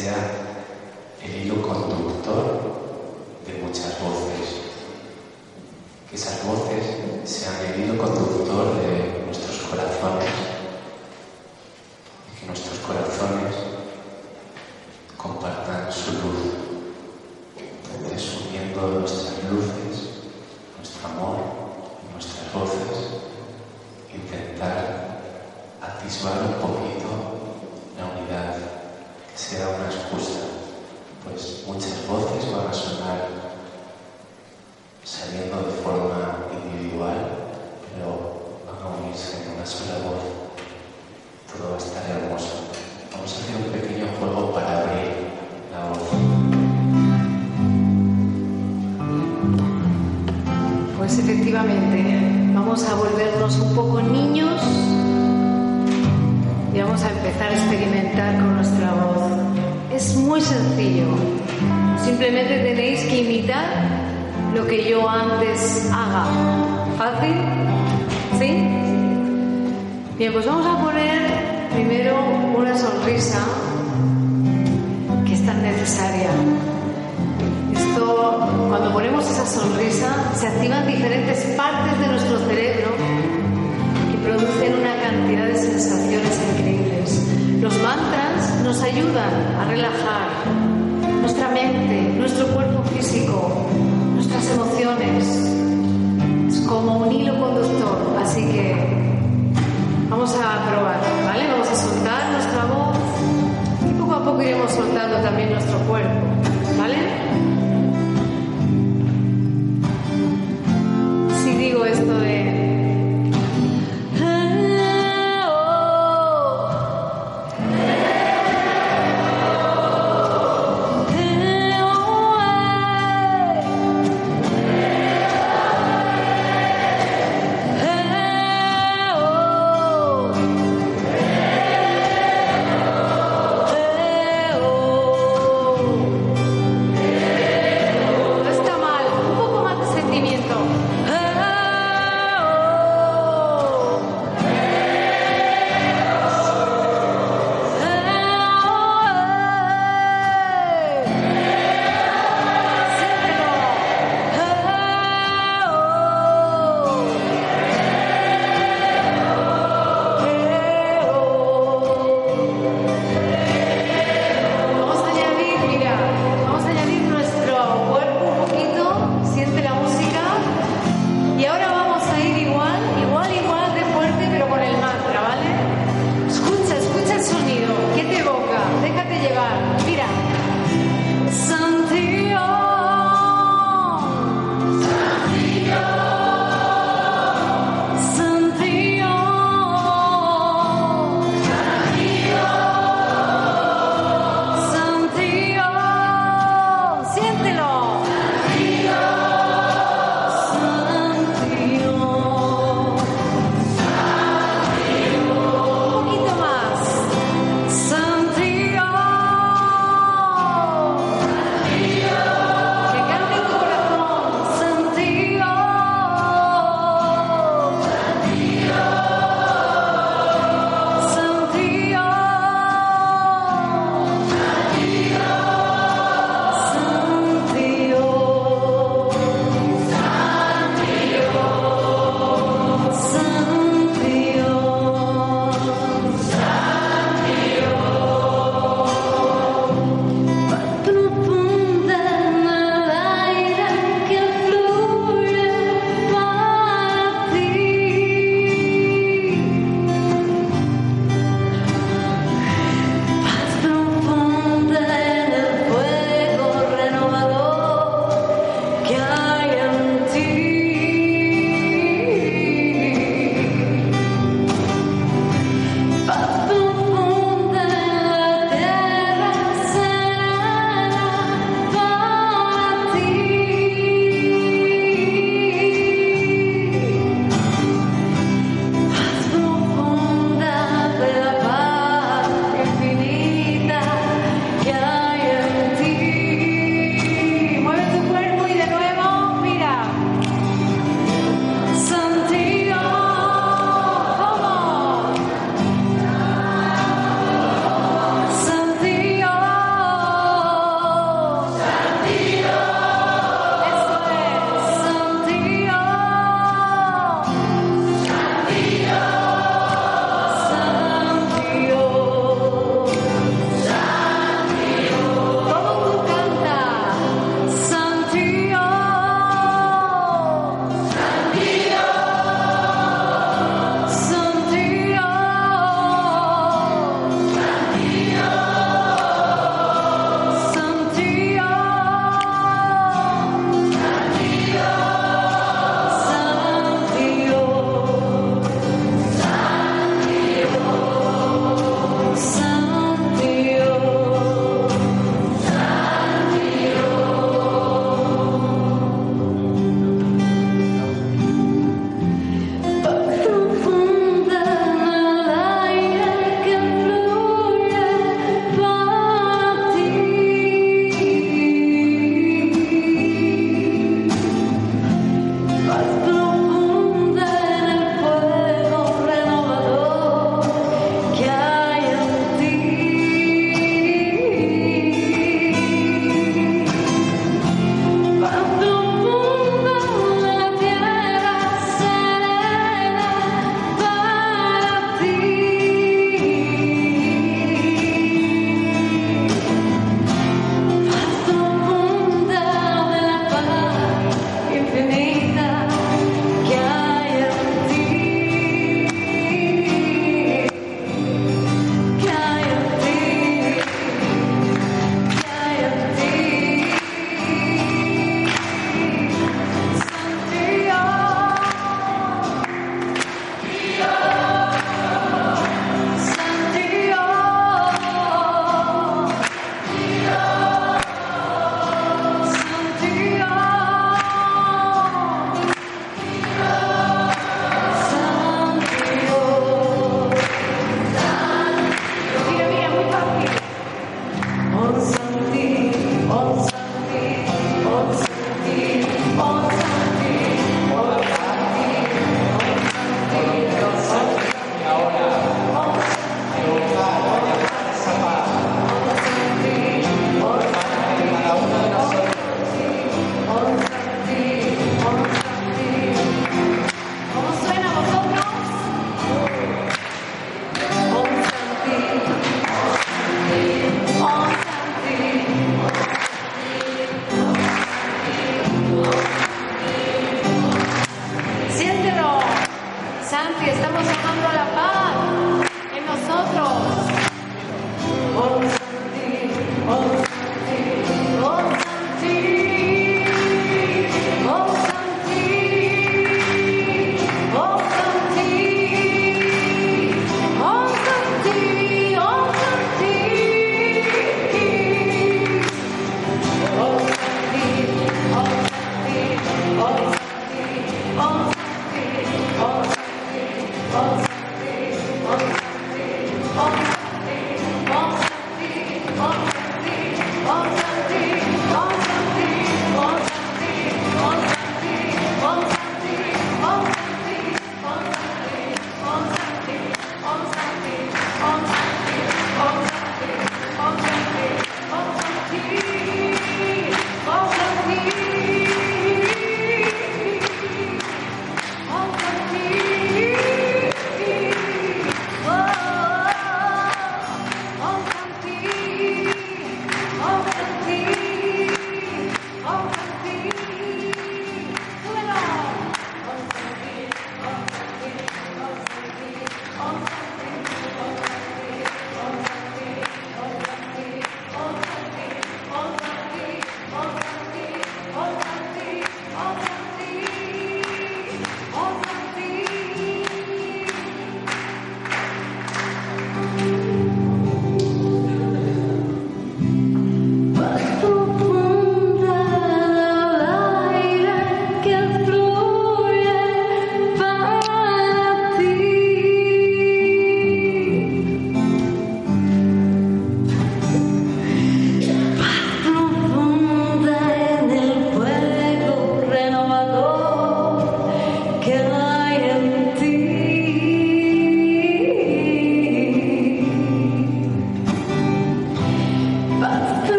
sea el hilo conductor de muchas voces. Que esas voces sean el hilo conductor de nuestros corazones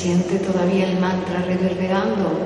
Siente todavía el mantra reverberando.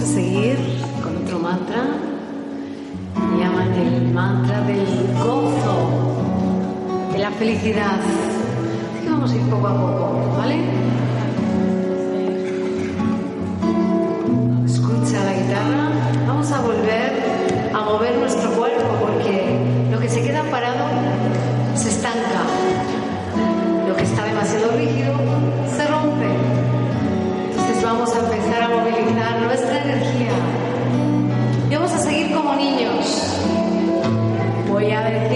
A seguir con otro mantra. Llaman el mantra del gozo, de la felicidad. Así que vamos a ir poco a poco, ¿vale? Escucha la guitarra. Vamos a volver a mover Voy a decir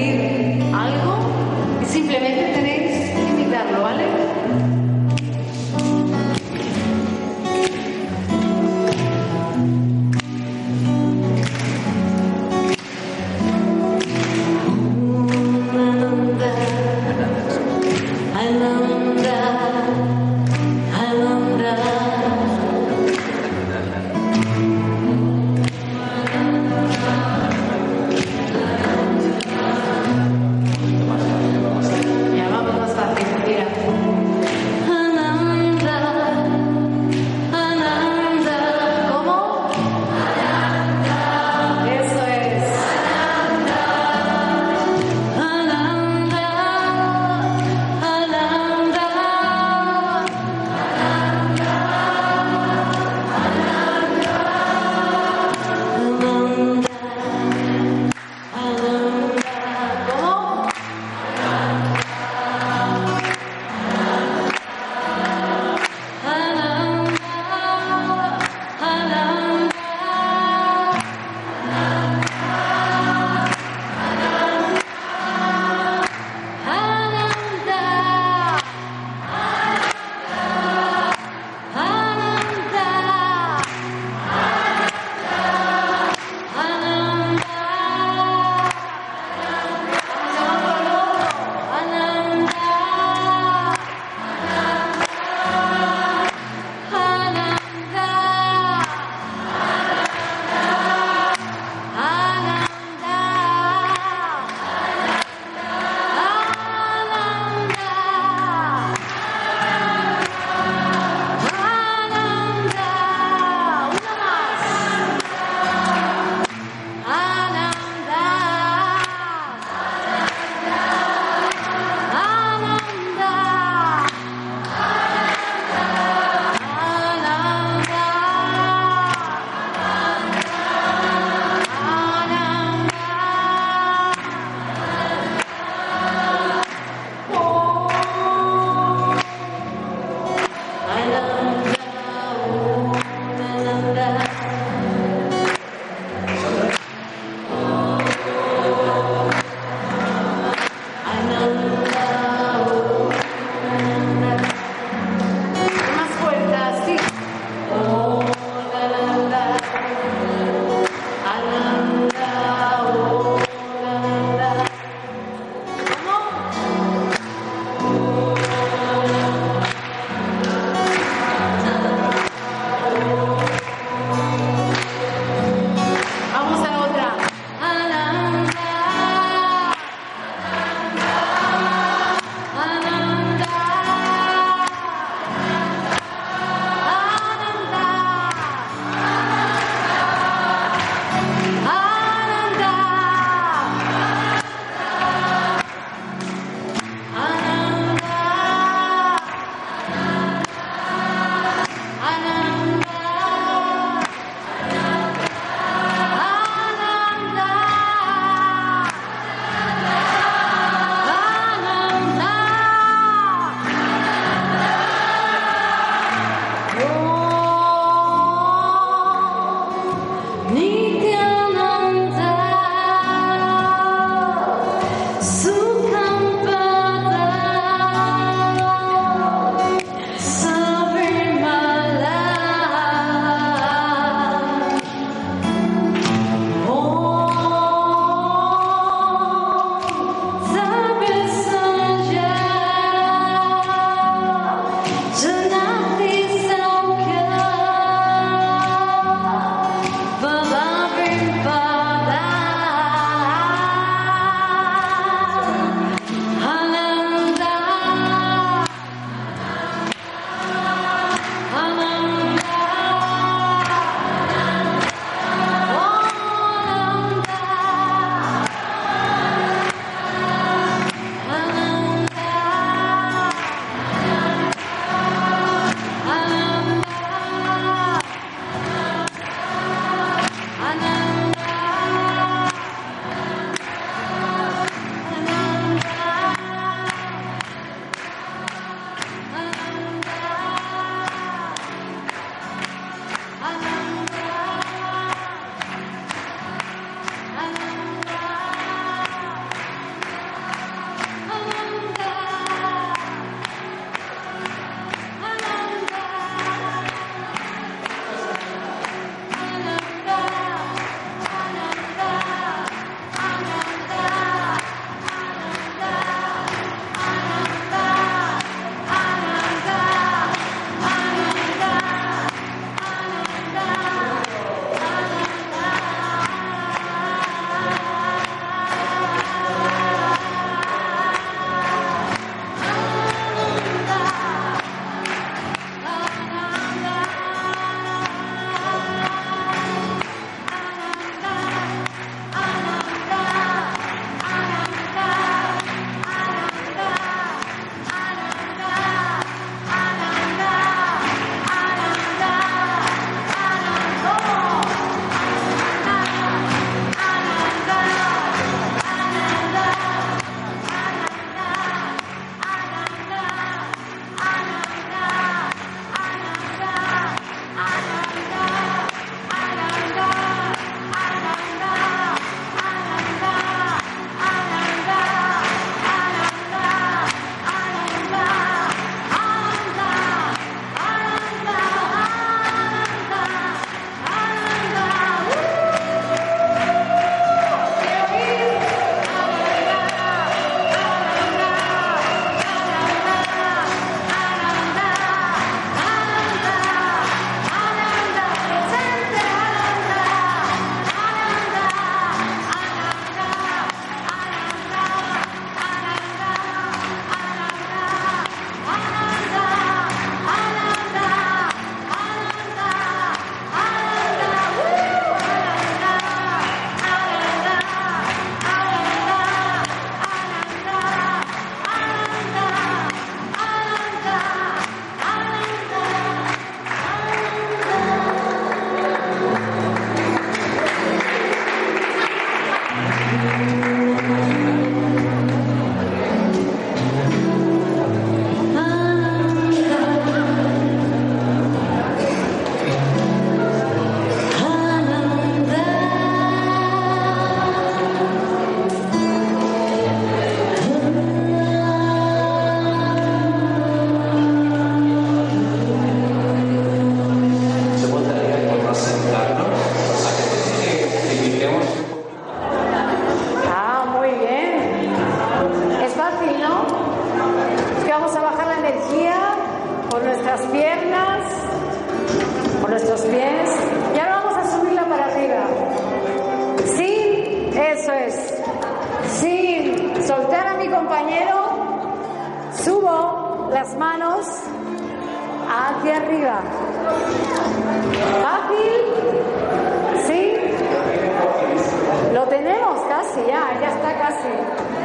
casi, ya, ya está casi.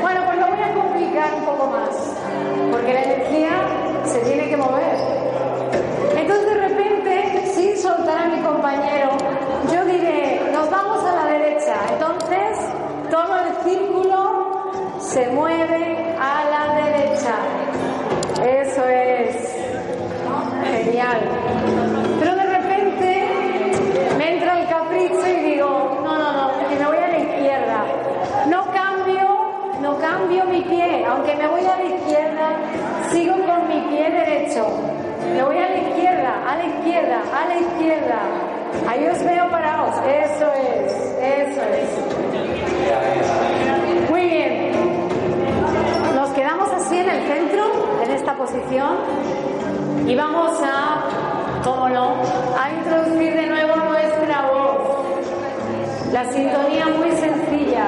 Bueno, pues lo voy a complicar un poco más, porque la energía se tiene que mover. Entonces de repente, sin soltar a mi compañero, yo diré, nos vamos a la derecha. Entonces, todo el círculo se mueve a la me voy a la izquierda, sigo con mi pie derecho. Me voy a la izquierda, a la izquierda, a la izquierda. Ahí os veo parados. Eso es, eso es. Muy bien. Nos quedamos así en el centro, en esta posición, y vamos a, cómo no, a introducir de nuevo nuestra voz. La sintonía muy sencilla.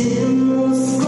Temos